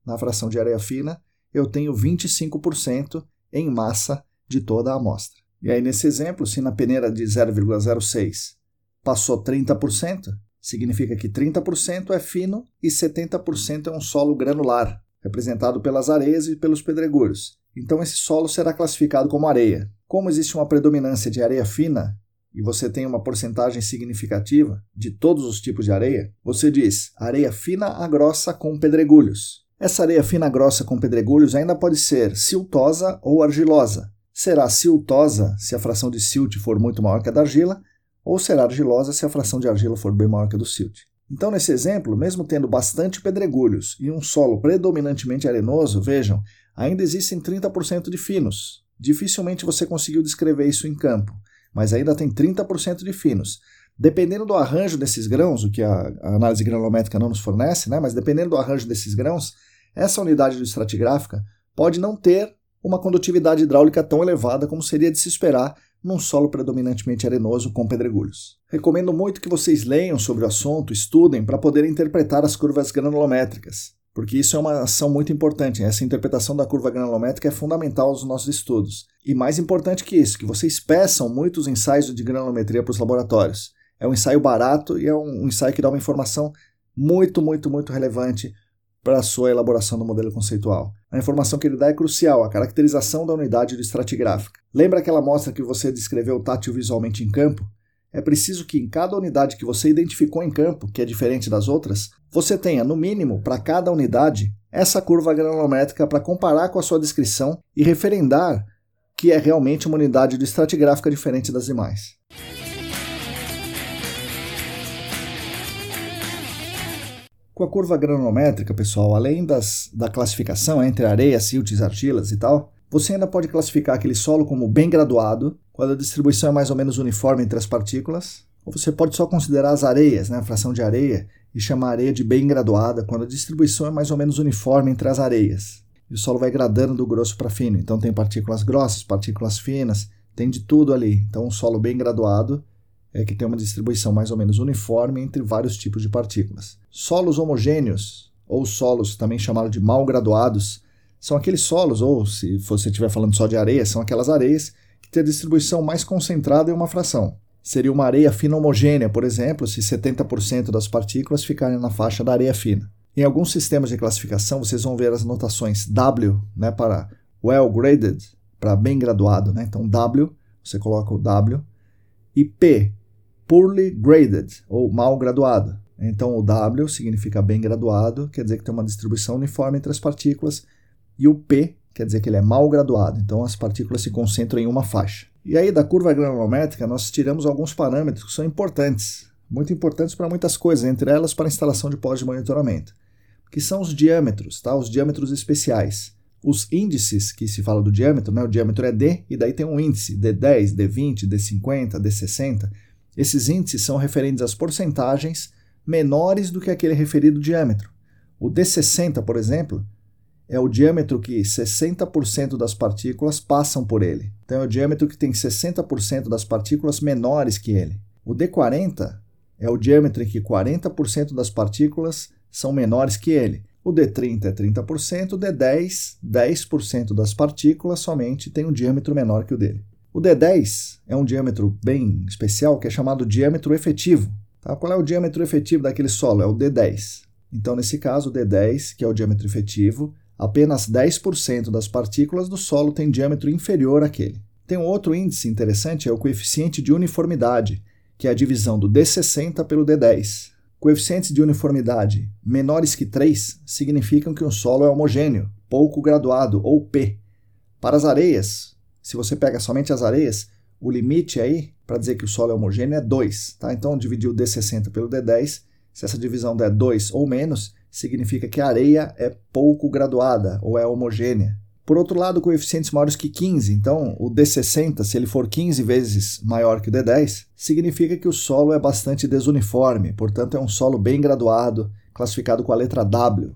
na fração de areia fina, eu tenho 25% em massa de toda a amostra. E aí nesse exemplo, se na peneira de 0,06 passou 30%, significa que 30% é fino e 70% é um solo granular, representado pelas areias e pelos pedregulhos. Então esse solo será classificado como areia. Como existe uma predominância de areia fina, e você tem uma porcentagem significativa de todos os tipos de areia, você diz areia fina a grossa com pedregulhos. Essa areia fina grossa com pedregulhos ainda pode ser siltosa ou argilosa. Será siltosa se a fração de silt for muito maior que a da argila, ou será argilosa se a fração de argila for bem maior que a do silt. Então, nesse exemplo, mesmo tendo bastante pedregulhos e um solo predominantemente arenoso, vejam, ainda existem 30% de finos. Dificilmente você conseguiu descrever isso em campo mas ainda tem 30% de finos. Dependendo do arranjo desses grãos, o que a, análise granulométrica não nos fornece, né, mas dependendo do arranjo desses grãos, essa unidade estratigráfica pode não ter uma condutividade hidráulica tão elevada como seria de se esperar num solo predominantemente arenoso com pedregulhos. Recomendo muito que vocês leiam sobre o assunto, estudem para poder interpretar as curvas granulométricas porque isso é uma ação muito importante. Essa interpretação da curva granulométrica é fundamental aos nossos estudos. E mais importante que isso, que vocês peçam muitos ensaios de granulometria para os laboratórios. É um ensaio barato e é um ensaio que dá uma informação muito, muito, muito relevante para a sua elaboração do modelo conceitual. A informação que ele dá é crucial, a caracterização da unidade do estratigráfica. Lembra aquela amostra que você descreveu tátil visualmente em campo? É preciso que em cada unidade que você identificou em campo, que é diferente das outras, você tenha, no mínimo, para cada unidade, essa curva granulométrica para comparar com a sua descrição e referendar que é realmente uma unidade de estratigráfica diferente das demais. Com a curva granulométrica, pessoal, além das, da classificação entre areia, siltes, argilas e tal, você ainda pode classificar aquele solo como bem graduado, quando a distribuição é mais ou menos uniforme entre as partículas, ou você pode só considerar as areias, né, a fração de areia, e chamar a areia de bem graduada, quando a distribuição é mais ou menos uniforme entre as areias. E o solo vai gradando do grosso para fino. Então tem partículas grossas, partículas finas, tem de tudo ali. Então um solo bem graduado é que tem uma distribuição mais ou menos uniforme entre vários tipos de partículas. Solos homogêneos, ou solos também chamados de mal graduados, são aqueles solos, ou se você estiver falando só de areia, são aquelas areias que têm a distribuição mais concentrada em uma fração. Seria uma areia fina homogênea, por exemplo, se 70% das partículas ficarem na faixa da areia fina. Em alguns sistemas de classificação, vocês vão ver as notações W né, para well graded, para bem graduado. Né? Então, W, você coloca o W, e P, poorly graded, ou mal graduado. Então, o W significa bem graduado, quer dizer que tem uma distribuição uniforme entre as partículas, e o P quer dizer que ele é mal graduado, então as partículas se concentram em uma faixa. E aí, da curva granulométrica, nós tiramos alguns parâmetros que são importantes, muito importantes para muitas coisas, entre elas para a instalação de pós de monitoramento, que são os diâmetros, tá? os diâmetros especiais. Os índices que se fala do diâmetro, né? o diâmetro é D, e daí tem um índice, D10, D20, D50, D60. Esses índices são referentes às porcentagens menores do que aquele referido diâmetro. O D60, por exemplo, é o diâmetro que 60% das partículas passam por ele. Então é o diâmetro que tem 60% das partículas menores que ele. O D40 é o diâmetro em que 40% das partículas são menores que ele. O D30 é 30%, o D10, 10% das partículas somente tem um diâmetro menor que o dele. O D10 é um diâmetro bem especial que é chamado diâmetro efetivo. Tá? Qual é o diâmetro efetivo daquele solo? É o D10. Então, nesse caso, o D10, que é o diâmetro efetivo, apenas 10% das partículas do solo tem diâmetro inferior àquele. Tem um outro índice interessante, é o coeficiente de uniformidade, que é a divisão do D60 pelo D10. Coeficientes de uniformidade menores que 3 significam que um solo é homogêneo, pouco graduado, ou P. Para as areias, se você pega somente as areias, o limite aí para dizer que o solo é homogêneo é 2. Tá? Então, dividir o D60 pelo D10, se essa divisão der 2 ou menos, significa que a areia é pouco graduada ou é homogênea. Por outro lado, coeficientes maiores que 15, então o D60, se ele for 15 vezes maior que o D10, significa que o solo é bastante desuniforme, portanto é um solo bem graduado, classificado com a letra W.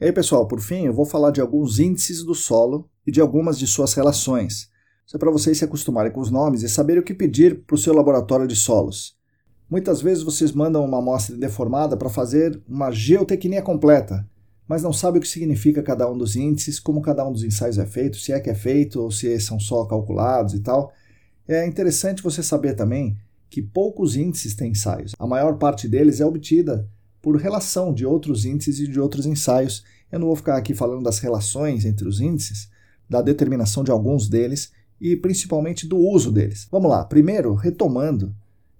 E aí, pessoal, por fim, eu vou falar de alguns índices do solo e de algumas de suas relações. Isso é para vocês se acostumarem com os nomes e saberem o que pedir para o seu laboratório de solos. Muitas vezes vocês mandam uma amostra deformada para fazer uma geotecnia completa, mas não sabe o que significa cada um dos índices, como cada um dos ensaios é feito, se é que é feito ou se são só calculados e tal. É interessante você saber também que poucos índices têm ensaios. A maior parte deles é obtida por relação de outros índices e de outros ensaios. Eu não vou ficar aqui falando das relações entre os índices, da determinação de alguns deles e principalmente do uso deles. Vamos lá, primeiro, retomando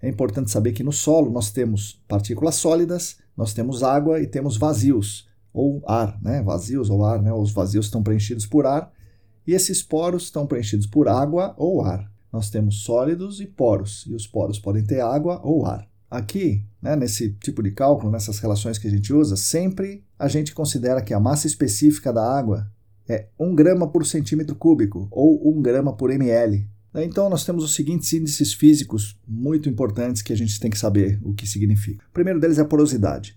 é importante saber que no solo nós temos partículas sólidas, nós temos água e temos vazios, ou ar, né? Vazios ou ar, né? Os vazios estão preenchidos por ar e esses poros estão preenchidos por água ou ar. Nós temos sólidos e poros, e os poros podem ter água ou ar. Aqui, né, nesse tipo de cálculo, nessas relações que a gente usa, sempre a gente considera que a massa específica da água é 1 grama por centímetro cúbico ou 1 grama por ml. Então, nós temos os seguintes índices físicos muito importantes que a gente tem que saber o que significa. O primeiro deles é a porosidade.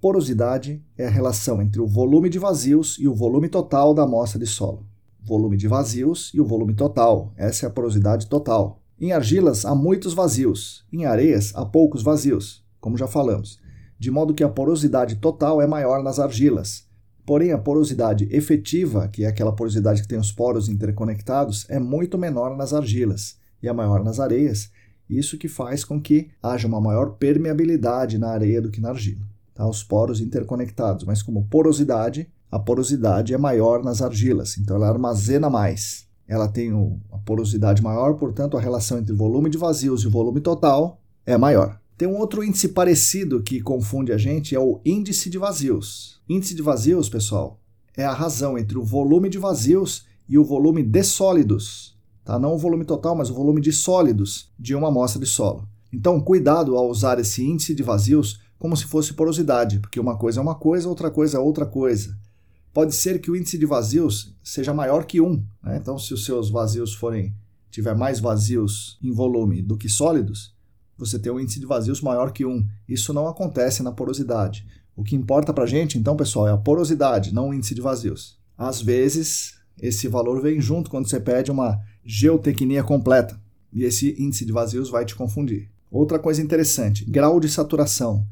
Porosidade é a relação entre o volume de vazios e o volume total da amostra de solo. Volume de vazios e o volume total. Essa é a porosidade total. Em argilas há muitos vazios, em areias há poucos vazios, como já falamos, de modo que a porosidade total é maior nas argilas, Porém, a porosidade efetiva, que é aquela porosidade que tem os poros interconectados, é muito menor nas argilas e é maior nas areias, isso que faz com que haja uma maior permeabilidade na areia do que na argila. Tá? Os poros interconectados, mas como porosidade, a porosidade é maior nas argilas, então ela armazena mais. Ela tem a porosidade maior, portanto, a relação entre volume de vazios e volume total é maior. Tem um outro índice parecido que confunde a gente, é o índice de vazios. Índice de vazios, pessoal, é a razão entre o volume de vazios e o volume de sólidos. Tá? Não o volume total, mas o volume de sólidos de uma amostra de solo. Então, cuidado ao usar esse índice de vazios como se fosse porosidade, porque uma coisa é uma coisa, outra coisa é outra coisa. Pode ser que o índice de vazios seja maior que 1. Né? Então, se os seus vazios forem tiver mais vazios em volume do que sólidos, você tem um índice de vazios maior que 1. Isso não acontece na porosidade. O que importa para a gente, então, pessoal, é a porosidade, não o índice de vazios. Às vezes, esse valor vem junto quando você pede uma geotecnia completa, e esse índice de vazios vai te confundir. Outra coisa interessante, grau de saturação.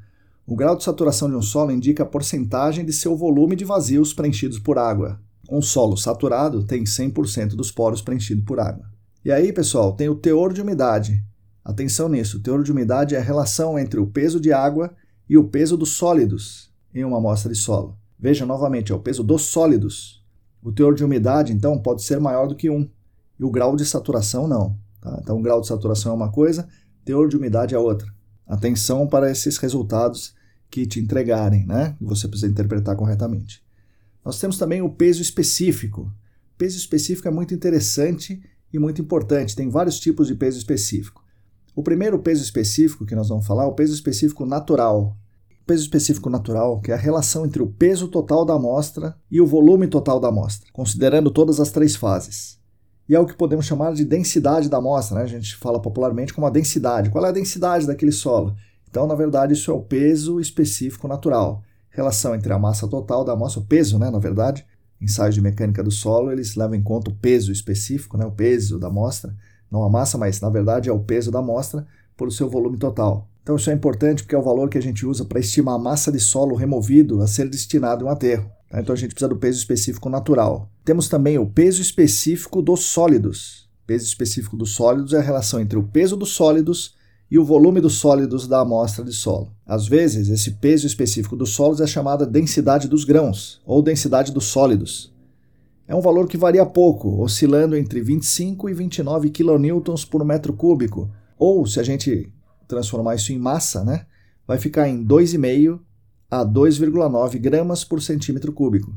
O grau de saturação de um solo indica a porcentagem de seu volume de vazios preenchidos por água. Um solo saturado tem 100% dos poros preenchidos por água. E aí, pessoal, tem o teor de umidade, Atenção nisso, o teor de umidade é a relação entre o peso de água e o peso dos sólidos em uma amostra de solo. Veja novamente, é o peso dos sólidos. O teor de umidade, então, pode ser maior do que 1, e o grau de saturação não. Tá? Então, o grau de saturação é uma coisa, teor de umidade é outra. Atenção para esses resultados que te entregarem, né? que você precisa interpretar corretamente. Nós temos também o peso específico. Peso específico é muito interessante e muito importante. Tem vários tipos de peso específico. O primeiro peso específico que nós vamos falar é o peso específico natural. O peso específico natural, que é a relação entre o peso total da amostra e o volume total da amostra, considerando todas as três fases. E é o que podemos chamar de densidade da amostra, né? a gente fala popularmente como a densidade. Qual é a densidade daquele solo? Então, na verdade, isso é o peso específico natural. Relação entre a massa total da amostra, o peso, né, na verdade, ensaios de mecânica do solo, eles levam em conta o peso específico, né, o peso da amostra, não a massa, mas na verdade é o peso da amostra por seu volume total. Então isso é importante porque é o valor que a gente usa para estimar a massa de solo removido a ser destinado a um aterro. Tá? Então a gente precisa do peso específico natural. Temos também o peso específico dos sólidos. Peso específico dos sólidos é a relação entre o peso dos sólidos e o volume dos sólidos da amostra de solo. Às vezes, esse peso específico dos sólidos é chamada densidade dos grãos ou densidade dos sólidos. É um valor que varia pouco, oscilando entre 25 e 29 kN por metro cúbico, ou se a gente transformar isso em massa, né, vai ficar em 2,5 a 2,9 gramas por centímetro cúbico.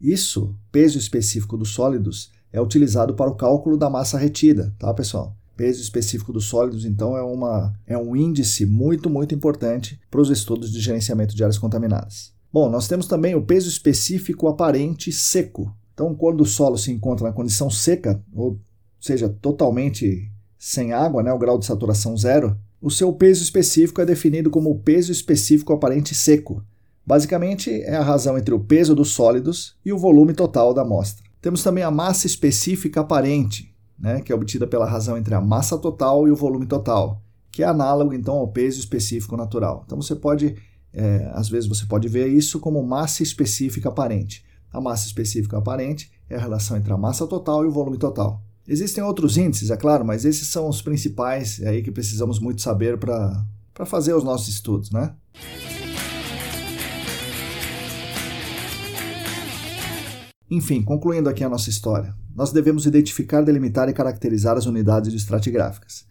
Isso, peso específico dos sólidos, é utilizado para o cálculo da massa retida, tá, pessoal? Peso específico dos sólidos, então, é, uma, é um índice muito, muito importante para os estudos de gerenciamento de áreas contaminadas. Bom, nós temos também o peso específico aparente seco. Então, quando o solo se encontra na condição seca, ou seja, totalmente sem água, né, o grau de saturação zero, o seu peso específico é definido como o peso específico aparente seco. Basicamente, é a razão entre o peso dos sólidos e o volume total da amostra. Temos também a massa específica aparente, né, que é obtida pela razão entre a massa total e o volume total, que é análogo então ao peso específico natural. Então você pode, é, às vezes você pode ver isso como massa específica aparente. A massa específica aparente é a relação entre a massa total e o volume total. Existem outros índices, é claro, mas esses são os principais é aí que precisamos muito saber para fazer os nossos estudos, né? Enfim, concluindo aqui a nossa história, nós devemos identificar, delimitar e caracterizar as unidades estratigráficas.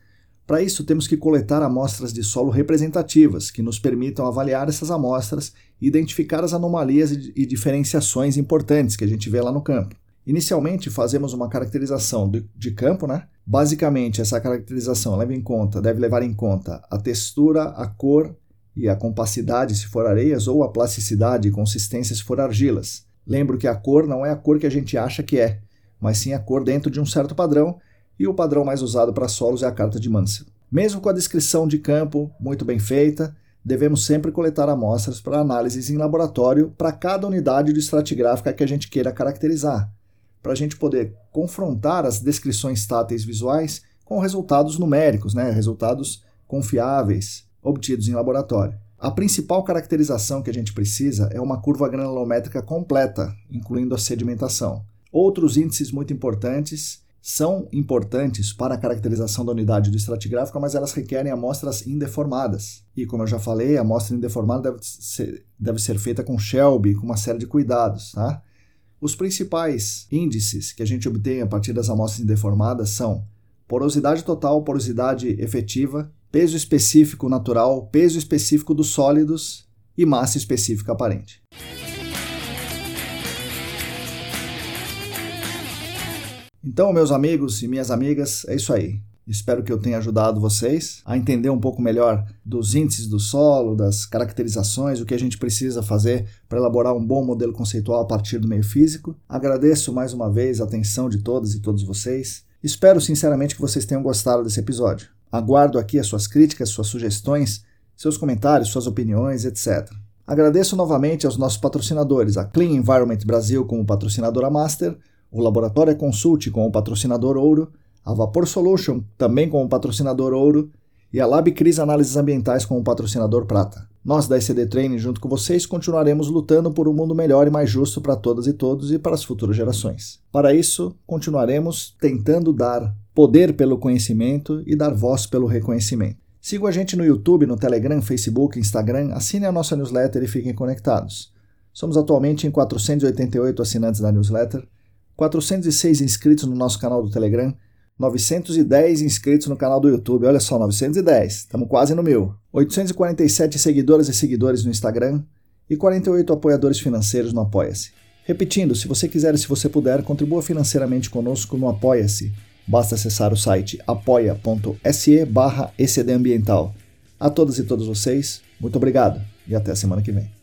Para isso, temos que coletar amostras de solo representativas, que nos permitam avaliar essas amostras e identificar as anomalias e diferenciações importantes que a gente vê lá no campo. Inicialmente, fazemos uma caracterização de, campo, né? Basicamente, essa caracterização leva em conta, deve levar em conta a textura, a cor e a compacidade se for areias ou a plasticidade e consistência se for argilas. Lembro que a cor não é a cor que a gente acha que é, mas sim a cor dentro de um certo padrão, e o padrão mais usado para solos é a carta de Mansell. Mesmo com a descrição de campo muito bem feita, devemos sempre coletar amostras para análises em laboratório para cada unidade de estratigráfica que a gente queira caracterizar, para a gente poder confrontar as descrições táteis visuais com resultados numéricos, né, resultados confiáveis obtidos em laboratório. A principal caracterização que a gente precisa é uma curva granulométrica completa, incluindo a sedimentação. Outros índices muito importantes são importantes para a caracterização da unidade do estratigráfico, mas elas requerem amostras indeformadas. E como eu já falei, a amostra indeformada deve ser, deve ser feita com Shelby, com uma série de cuidados. Tá? Os principais índices que a gente obtém a partir das amostras indeformadas são porosidade total, porosidade efetiva, peso específico natural, peso específico dos sólidos e massa específica aparente. Então, meus amigos e minhas amigas, é isso aí. Espero que eu tenha ajudado vocês a entender um pouco melhor dos índices do solo, das caracterizações, o que a gente precisa fazer para elaborar um bom modelo conceitual a partir do meio físico. Agradeço mais uma vez a atenção de todas e todos vocês. Espero sinceramente que vocês tenham gostado desse episódio. Aguardo aqui as suas críticas, suas sugestões, seus comentários, suas opiniões, etc. Agradeço novamente aos nossos patrocinadores, a Clean Environment Brasil como patrocinadora master, o Laboratório Consult como patrocinador ouro, a Vapor Solution também como patrocinador ouro e a Lab Cris Análises Ambientais como patrocinador prata. Nós da ECD Training, junto com vocês, continuaremos lutando por um mundo melhor e mais justo para todas e todos e para as futuras gerações. Para isso, continuaremos tentando dar poder pelo conhecimento e dar voz pelo reconhecimento. Siga a gente no YouTube, no Telegram, Facebook, Instagram, assine a nossa newsletter e fiquem conectados. Somos atualmente em 488 assinantes da newsletter, 406 inscritos no nosso canal do Telegram, 910 inscritos no canal do YouTube. Olha só, 910, estamos quase no mil. 847 seguidoras e seguidores no Instagram e 48 apoiadores financeiros no Apoia-se. Repetindo, se você quiser e se você puder, contribua financeiramente conosco no Apoia-se Basta acessar o site apoia.se barra A todas e todos vocês, muito obrigado e até a semana que vem.